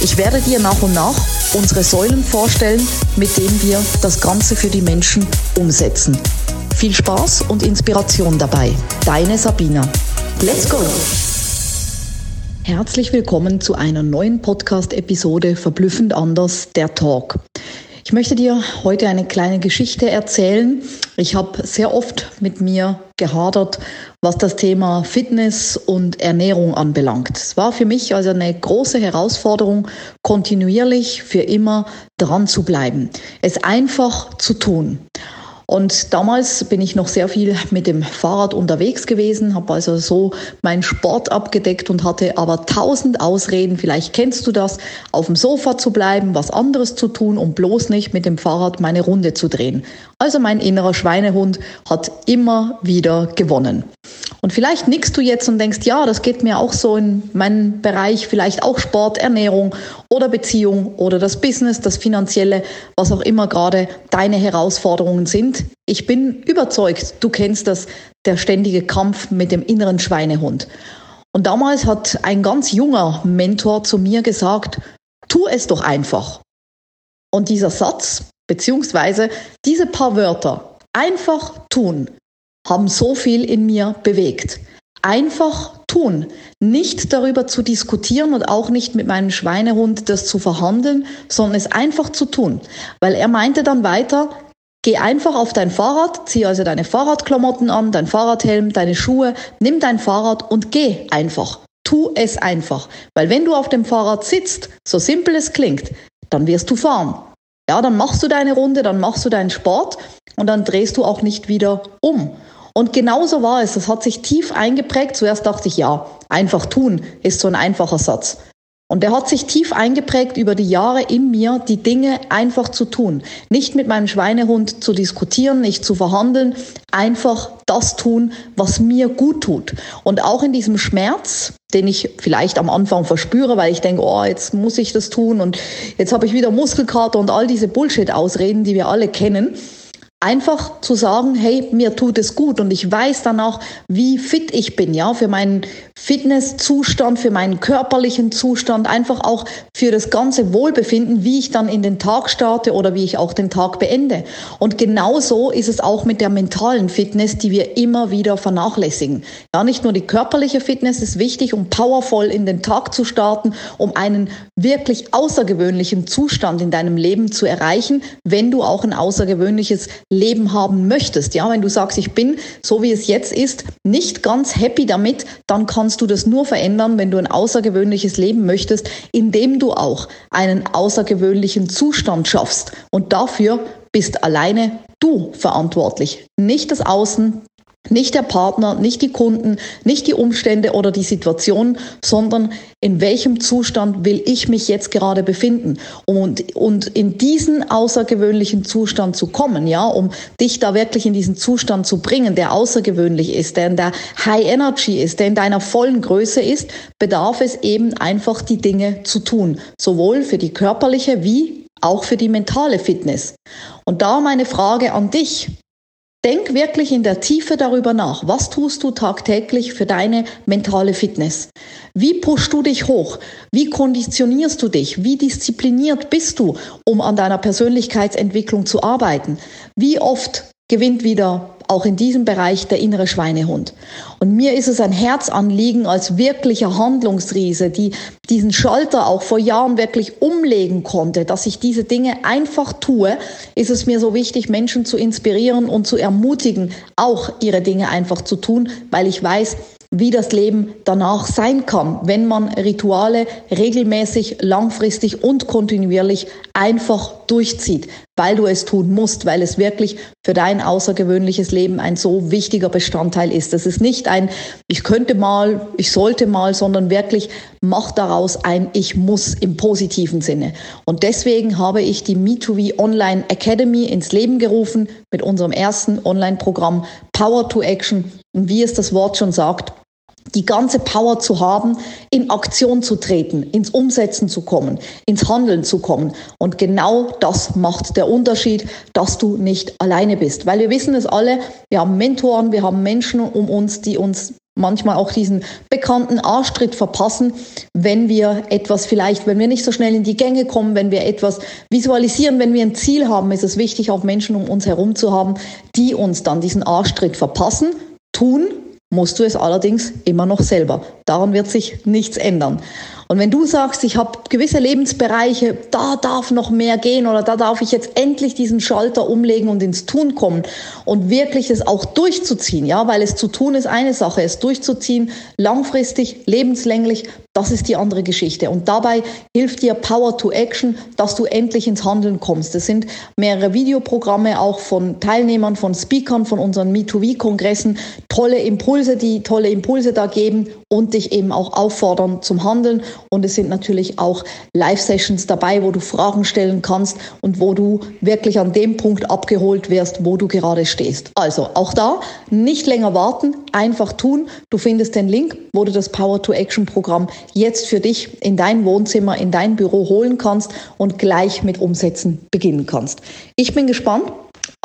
Ich werde dir nach und nach unsere Säulen vorstellen, mit denen wir das Ganze für die Menschen umsetzen. Viel Spaß und Inspiration dabei. Deine Sabina. Let's go! Herzlich willkommen zu einer neuen Podcast-Episode Verblüffend anders, der Talk. Ich möchte dir heute eine kleine Geschichte erzählen. Ich habe sehr oft mit mir gehadert, was das Thema Fitness und Ernährung anbelangt. Es war für mich also eine große Herausforderung, kontinuierlich für immer dran zu bleiben, es einfach zu tun. Und damals bin ich noch sehr viel mit dem Fahrrad unterwegs gewesen, habe also so meinen Sport abgedeckt und hatte aber tausend Ausreden, vielleicht kennst du das, auf dem Sofa zu bleiben, was anderes zu tun, um bloß nicht mit dem Fahrrad meine Runde zu drehen. Also mein innerer Schweinehund hat immer wieder gewonnen. Und vielleicht nickst du jetzt und denkst, ja, das geht mir auch so in meinen Bereich, vielleicht auch Sport, Ernährung oder Beziehung oder das Business, das Finanzielle, was auch immer gerade deine Herausforderungen sind. Ich bin überzeugt, du kennst das, der ständige Kampf mit dem inneren Schweinehund. Und damals hat ein ganz junger Mentor zu mir gesagt, tu es doch einfach. Und dieser Satz, beziehungsweise diese paar Wörter, einfach tun, haben so viel in mir bewegt. Einfach tun, nicht darüber zu diskutieren und auch nicht mit meinem Schweinehund das zu verhandeln, sondern es einfach zu tun. Weil er meinte dann weiter, geh einfach auf dein Fahrrad, zieh also deine Fahrradklamotten an, dein Fahrradhelm, deine Schuhe, nimm dein Fahrrad und geh einfach. Tu es einfach. Weil wenn du auf dem Fahrrad sitzt, so simpel es klingt, dann wirst du fahren. Ja, dann machst du deine Runde, dann machst du deinen Sport und dann drehst du auch nicht wieder um. Und genauso war es. Das hat sich tief eingeprägt. Zuerst dachte ich, ja, einfach tun ist so ein einfacher Satz. Und der hat sich tief eingeprägt über die Jahre in mir, die Dinge einfach zu tun. Nicht mit meinem Schweinehund zu diskutieren, nicht zu verhandeln, einfach das tun, was mir gut tut. Und auch in diesem Schmerz, den ich vielleicht am Anfang verspüre, weil ich denke, oh, jetzt muss ich das tun und jetzt habe ich wieder Muskelkater und all diese Bullshit-Ausreden, die wir alle kennen einfach zu sagen, hey, mir tut es gut und ich weiß danach, wie fit ich bin, ja, für meinen Fitnesszustand, für meinen körperlichen Zustand, einfach auch für das ganze Wohlbefinden, wie ich dann in den Tag starte oder wie ich auch den Tag beende. Und genauso ist es auch mit der mentalen Fitness, die wir immer wieder vernachlässigen. Ja, nicht nur die körperliche Fitness ist wichtig, um powervoll in den Tag zu starten, um einen wirklich außergewöhnlichen Zustand in deinem Leben zu erreichen, wenn du auch ein außergewöhnliches Leben haben möchtest. Ja, wenn du sagst, ich bin so wie es jetzt ist, nicht ganz happy damit, dann kannst du das nur verändern, wenn du ein außergewöhnliches Leben möchtest, indem du auch einen außergewöhnlichen Zustand schaffst. Und dafür bist alleine du verantwortlich, nicht das Außen, nicht der Partner, nicht die Kunden, nicht die Umstände oder die Situation, sondern in welchem Zustand will ich mich jetzt gerade befinden? Und, und in diesen außergewöhnlichen Zustand zu kommen, ja, um dich da wirklich in diesen Zustand zu bringen, der außergewöhnlich ist, der in der High Energy ist, der in deiner vollen Größe ist, bedarf es eben einfach die Dinge zu tun. Sowohl für die körperliche wie auch für die mentale Fitness. Und da meine Frage an dich. Denk wirklich in der Tiefe darüber nach. Was tust du tagtäglich für deine mentale Fitness? Wie pushst du dich hoch? Wie konditionierst du dich? Wie diszipliniert bist du, um an deiner Persönlichkeitsentwicklung zu arbeiten? Wie oft gewinnt wieder auch in diesem Bereich der innere Schweinehund. Und mir ist es ein Herzanliegen als wirklicher Handlungsriese, die diesen Schalter auch vor Jahren wirklich umlegen konnte, dass ich diese Dinge einfach tue, ist es mir so wichtig, Menschen zu inspirieren und zu ermutigen, auch ihre Dinge einfach zu tun, weil ich weiß, wie das Leben danach sein kann, wenn man Rituale regelmäßig, langfristig und kontinuierlich einfach durchzieht, weil du es tun musst, weil es wirklich für dein außergewöhnliches Leben ein so wichtiger Bestandteil ist. Das ist nicht ein ich könnte mal, ich sollte mal, sondern wirklich mach daraus ein ich muss im positiven Sinne. Und deswegen habe ich die Me2V Online Academy ins Leben gerufen mit unserem ersten Online-Programm Power to Action. Und wie es das Wort schon sagt, die ganze Power zu haben, in Aktion zu treten, ins Umsetzen zu kommen, ins Handeln zu kommen. Und genau das macht der Unterschied, dass du nicht alleine bist. Weil wir wissen es alle, wir haben Mentoren, wir haben Menschen um uns, die uns manchmal auch diesen bekannten Arschtritt verpassen, wenn wir etwas vielleicht, wenn wir nicht so schnell in die Gänge kommen, wenn wir etwas visualisieren, wenn wir ein Ziel haben, ist es wichtig, auch Menschen um uns herum zu haben, die uns dann diesen Arschtritt verpassen, tun, musst du es allerdings immer noch selber. Daran wird sich nichts ändern. Und wenn du sagst, ich habe gewisse Lebensbereiche, da darf noch mehr gehen oder da darf ich jetzt endlich diesen Schalter umlegen und ins Tun kommen und wirklich es auch durchzuziehen, ja, weil es zu tun ist eine Sache, es durchzuziehen, langfristig, lebenslänglich, das ist die andere Geschichte. Und dabei hilft dir Power to Action, dass du endlich ins Handeln kommst. Es sind mehrere Videoprogramme auch von Teilnehmern, von Speakern, von unseren Me2V-Kongressen, tolle Impulse, die tolle Impulse da geben und dich eben auch auffordern zum Handeln. Und es sind natürlich auch Live-Sessions dabei, wo du Fragen stellen kannst und wo du wirklich an dem Punkt abgeholt wirst, wo du gerade stehst. Also auch da nicht länger warten, einfach tun. Du findest den Link, wo du das Power to Action Programm jetzt für dich in dein Wohnzimmer, in dein Büro holen kannst und gleich mit Umsetzen beginnen kannst. Ich bin gespannt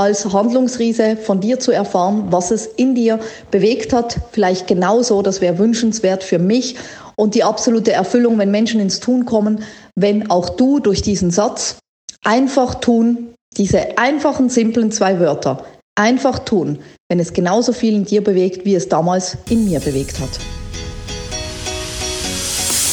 als Handlungsriese von dir zu erfahren, was es in dir bewegt hat. Vielleicht genauso, das wäre wünschenswert für mich und die absolute Erfüllung, wenn Menschen ins Tun kommen, wenn auch du durch diesen Satz einfach tun, diese einfachen, simplen zwei Wörter, einfach tun, wenn es genauso viel in dir bewegt, wie es damals in mir bewegt hat.